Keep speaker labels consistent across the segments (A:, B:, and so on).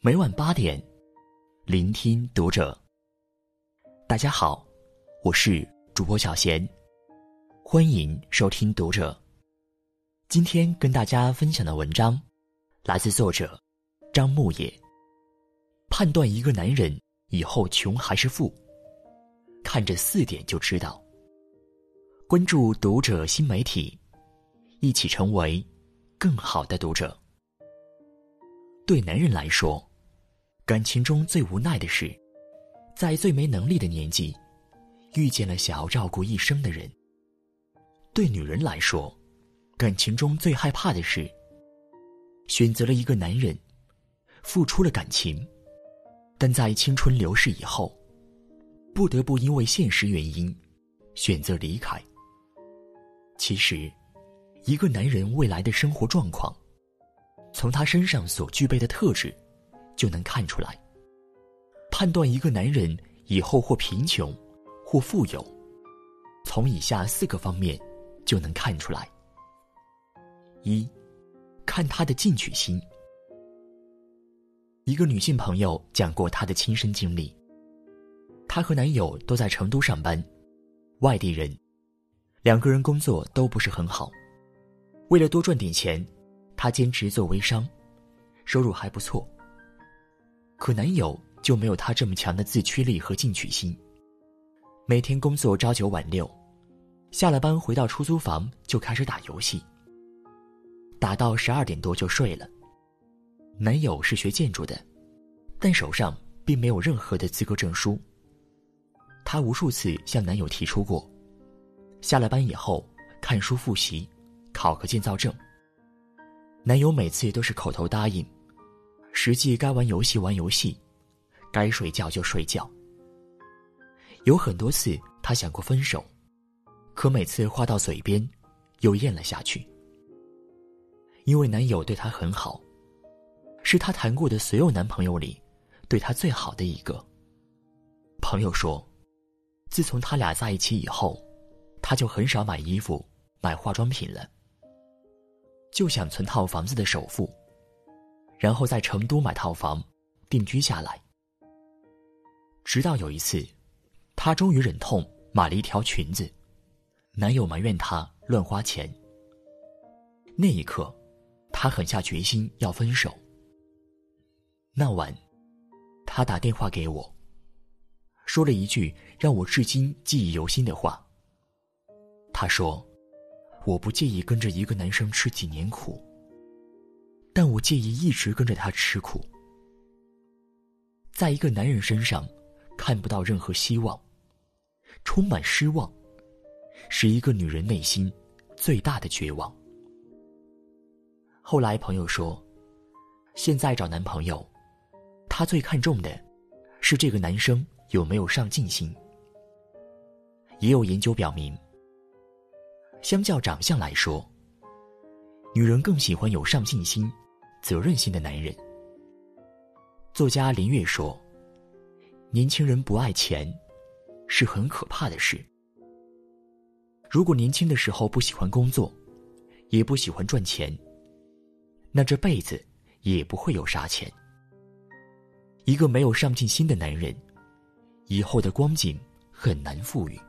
A: 每晚八点，聆听读者。大家好，我是主播小贤，欢迎收听读者。今天跟大家分享的文章，来自作者张牧野。判断一个男人以后穷还是富，看这四点就知道。关注读者新媒体，一起成为更好的读者。对男人来说，感情中最无奈的是，在最没能力的年纪，遇见了想要照顾一生的人。对女人来说，感情中最害怕的是，选择了一个男人，付出了感情，但在青春流逝以后，不得不因为现实原因，选择离开。其实，一个男人未来的生活状况，从他身上所具备的特质，就能看出来。判断一个男人以后或贫穷，或富有，从以下四个方面就能看出来。一，看他的进取心。一个女性朋友讲过她的亲身经历，她和男友都在成都上班，外地人。两个人工作都不是很好，为了多赚点钱，她兼职做微商，收入还不错。可男友就没有她这么强的自驱力和进取心，每天工作朝九晚六，下了班回到出租房就开始打游戏，打到十二点多就睡了。男友是学建筑的，但手上并没有任何的资格证书。她无数次向男友提出过。下了班以后，看书复习，考个建造证。男友每次都是口头答应，实际该玩游戏玩游戏，该睡觉就睡觉。有很多次他想过分手，可每次话到嘴边，又咽了下去。因为男友对她很好，是她谈过的所有男朋友里，对她最好的一个。朋友说，自从他俩在一起以后。他就很少买衣服、买化妆品了，就想存套房子的首付，然后在成都买套房，定居下来。直到有一次，她终于忍痛买了一条裙子，男友埋怨她乱花钱。那一刻，她狠下决心要分手。那晚，他打电话给我，说了一句让我至今记忆犹新的话。他说：“我不介意跟着一个男生吃几年苦，但我介意一直跟着他吃苦。在一个男人身上看不到任何希望，充满失望，是一个女人内心最大的绝望。”后来朋友说：“现在找男朋友，她最看重的，是这个男生有没有上进心。”也有研究表明。相较长相来说，女人更喜欢有上进心、责任心的男人。作家林月说：“年轻人不爱钱，是很可怕的事。如果年轻的时候不喜欢工作，也不喜欢赚钱，那这辈子也不会有啥钱。一个没有上进心的男人，以后的光景很难富裕。”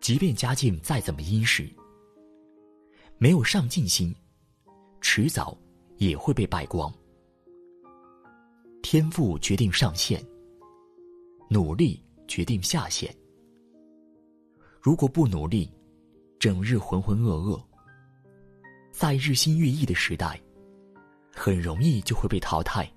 A: 即便家境再怎么殷实，没有上进心，迟早也会被败光。天赋决定上限，努力决定下限。如果不努力，整日浑浑噩噩，在日新月异的时代，很容易就会被淘汰。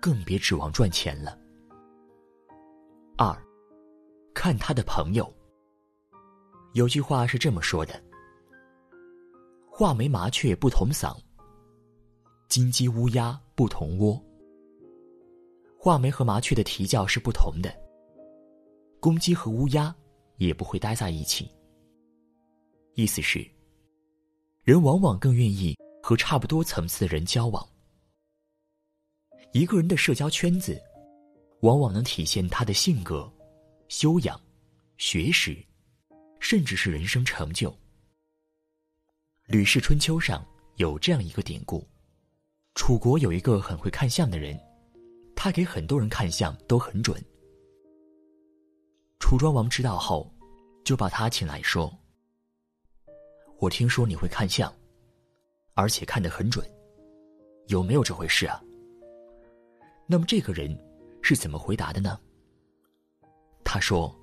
A: 更别指望赚钱了。二，看他的朋友。有句话是这么说的：“画眉麻雀不同嗓，金鸡乌鸦不同窝。”画眉和麻雀的啼叫是不同的，公鸡和乌鸦也不会待在一起。意思是，人往往更愿意和差不多层次的人交往。一个人的社交圈子，往往能体现他的性格、修养、学识。甚至是人生成就。《吕氏春秋》上有这样一个典故：楚国有一个很会看相的人，他给很多人看相都很准。楚庄王知道后，就把他请来说：“我听说你会看相，而且看得很准，有没有这回事啊？”那么这个人是怎么回答的呢？他说：“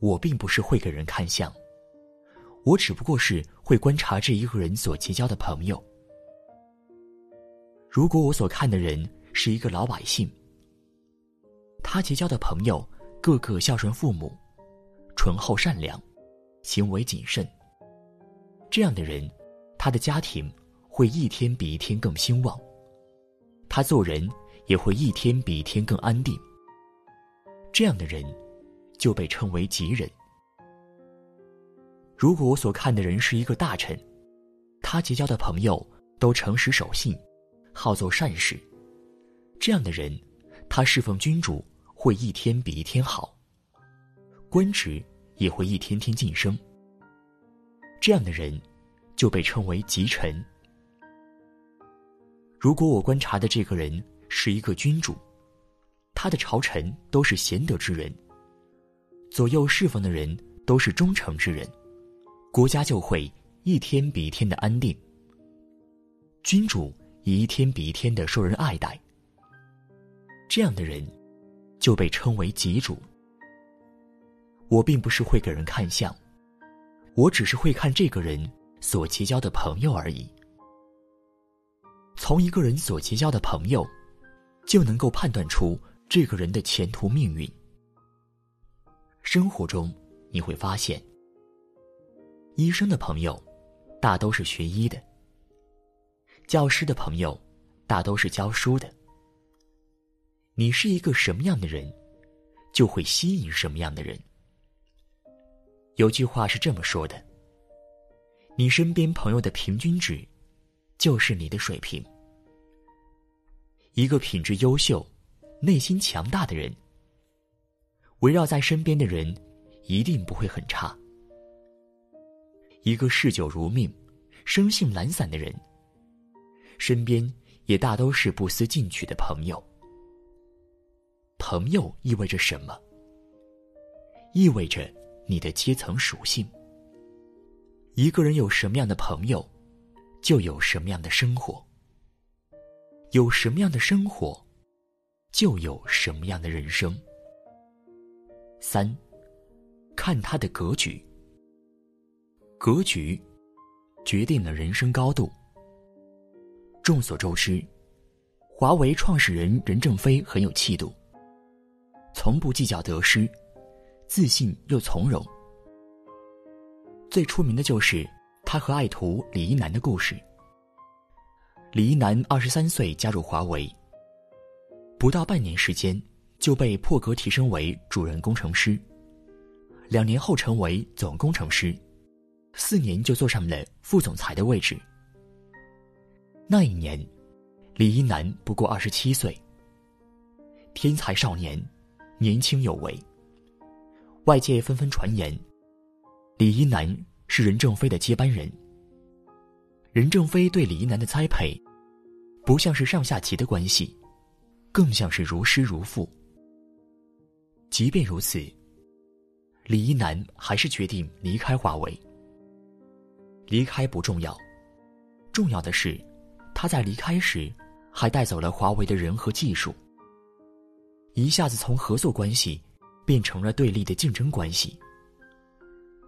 A: 我并不是会给人看相，我只不过是会观察这一个人所结交的朋友。如果我所看的人是一个老百姓，他结交的朋友。”个个孝顺父母，醇厚善良，行为谨慎。这样的人，他的家庭会一天比一天更兴旺，他做人也会一天比一天更安定。这样的人，就被称为吉人。如果我所看的人是一个大臣，他结交的朋友都诚实守信，好做善事，这样的人，他侍奉君主。会一天比一天好，官职也会一天天晋升。这样的人，就被称为吉臣。如果我观察的这个人是一个君主，他的朝臣都是贤德之人，左右侍奉的人都是忠诚之人，国家就会一天比一天的安定。君主一天比一天的受人爱戴。这样的人。就被称为吉主。我并不是会给人看相，我只是会看这个人所结交的朋友而已。从一个人所结交的朋友，就能够判断出这个人的前途命运。生活中你会发现，医生的朋友大都是学医的，教师的朋友大都是教书的。你是一个什么样的人，就会吸引什么样的人。有句话是这么说的：你身边朋友的平均值，就是你的水平。一个品质优秀、内心强大的人，围绕在身边的人一定不会很差。一个嗜酒如命、生性懒散的人，身边也大都是不思进取的朋友。朋友意味着什么？意味着你的阶层属性。一个人有什么样的朋友，就有什么样的生活。有什么样的生活，就有什么样的人生。三，看他的格局。格局，决定了人生高度。众所周知，华为创始人任正非很有气度。从不计较得失，自信又从容。最出名的就是他和爱徒李一男的故事。李一男二十三岁加入华为，不到半年时间就被破格提升为主任工程师，两年后成为总工程师，四年就坐上了副总裁的位置。那一年，李一男不过二十七岁，天才少年。年轻有为，外界纷纷传言，李一男是任正非的接班人。任正非对李一男的栽培，不像是上下级的关系，更像是如师如父。即便如此，李一男还是决定离开华为。离开不重要，重要的是，他在离开时，还带走了华为的人和技术。一下子从合作关系变成了对立的竞争关系。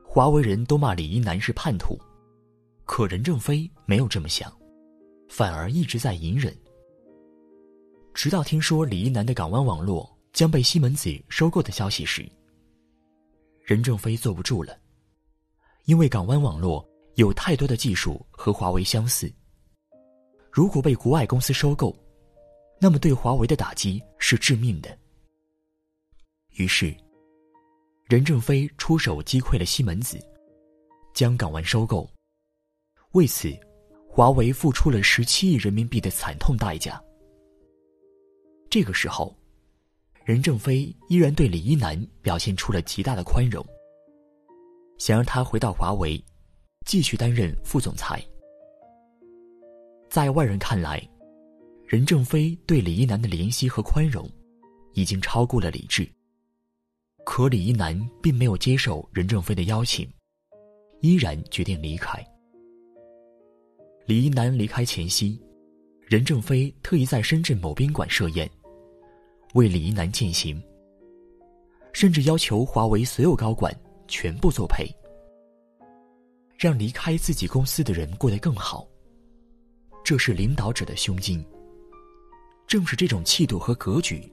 A: 华为人都骂李一男是叛徒，可任正非没有这么想，反而一直在隐忍。直到听说李一男的港湾网络将被西门子收购的消息时，任正非坐不住了，因为港湾网络有太多的技术和华为相似，如果被国外公司收购。那么，对华为的打击是致命的。于是，任正非出手击溃了西门子，将港湾收购。为此，华为付出了十七亿人民币的惨痛代价。这个时候，任正非依然对李一男表现出了极大的宽容，想让他回到华为，继续担任副总裁。在外人看来，任正非对李一男的怜惜和宽容，已经超过了理智。可李一男并没有接受任正非的邀请，依然决定离开。李一男离开前夕，任正非特意在深圳某宾馆设宴，为李一男饯行，甚至要求华为所有高管全部作陪，让离开自己公司的人过得更好。这是领导者的胸襟。正是这种气度和格局，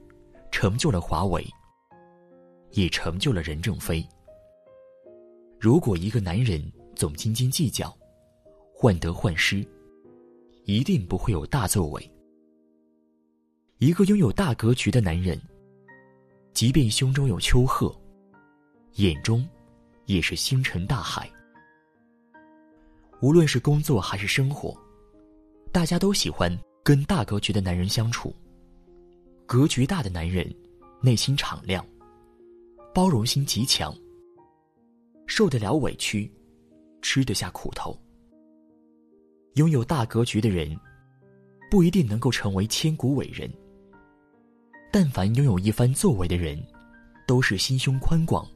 A: 成就了华为，也成就了任正非。如果一个男人总斤斤计较，患得患失，一定不会有大作为。一个拥有大格局的男人，即便胸中有丘壑，眼中也是星辰大海。无论是工作还是生活，大家都喜欢。跟大格局的男人相处，格局大的男人，内心敞亮，包容心极强，受得了委屈，吃得下苦头。拥有大格局的人，不一定能够成为千古伟人，但凡拥有一番作为的人，都是心胸宽广、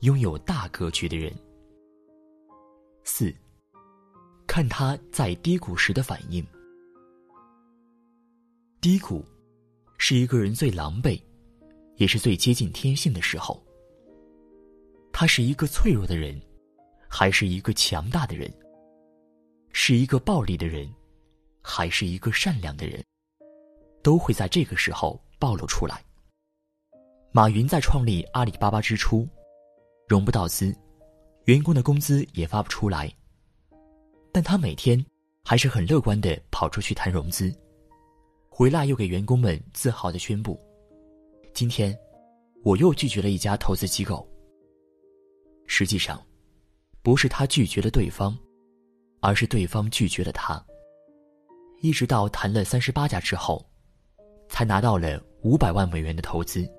A: 拥有大格局的人。四，看他在低谷时的反应。低谷，是一个人最狼狈，也是最接近天性的时候。他是一个脆弱的人，还是一个强大的人？是一个暴力的人，还是一个善良的人？都会在这个时候暴露出来。马云在创立阿里巴巴之初，融不到资，员工的工资也发不出来，但他每天还是很乐观的跑出去谈融资。回来又给员工们自豪的宣布：“今天，我又拒绝了一家投资机构。”实际上，不是他拒绝了对方，而是对方拒绝了他。一直到谈了三十八家之后，才拿到了五百万美元的投资。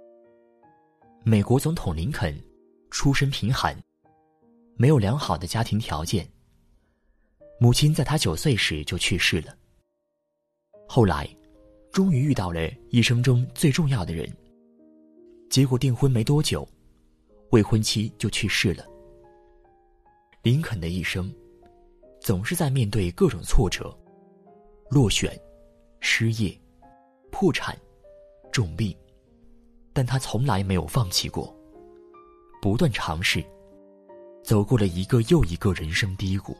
A: 美国总统林肯出身贫寒，没有良好的家庭条件。母亲在他九岁时就去世了。后来。终于遇到了一生中最重要的人。结果订婚没多久，未婚妻就去世了。林肯的一生，总是在面对各种挫折、落选、失业、破产、重病，但他从来没有放弃过，不断尝试，走过了一个又一个人生低谷。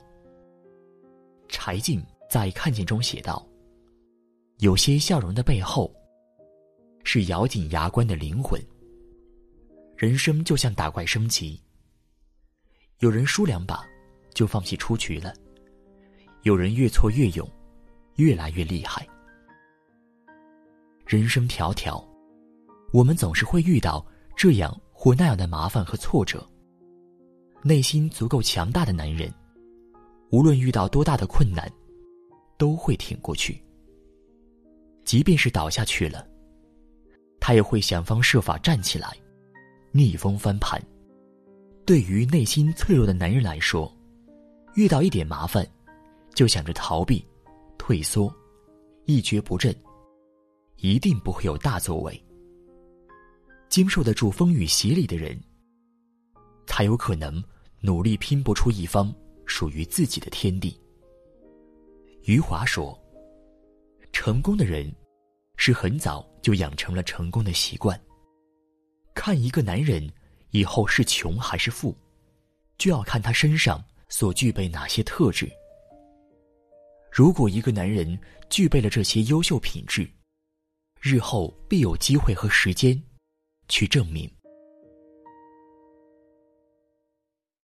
A: 柴静在《看见》中写道。有些笑容的背后，是咬紧牙关的灵魂。人生就像打怪升级，有人输两把就放弃出局了，有人越挫越勇，越来越厉害。人生迢迢，我们总是会遇到这样或那样的麻烦和挫折。内心足够强大的男人，无论遇到多大的困难，都会挺过去。即便是倒下去了，他也会想方设法站起来，逆风翻盘。对于内心脆弱的男人来说，遇到一点麻烦，就想着逃避、退缩、一蹶不振，一定不会有大作为。经受得住风雨洗礼的人，才有可能努力拼搏出一方属于自己的天地。余华说。成功的人，是很早就养成了成功的习惯。看一个男人以后是穷还是富，就要看他身上所具备哪些特质。如果一个男人具备了这些优秀品质，日后必有机会和时间去证明。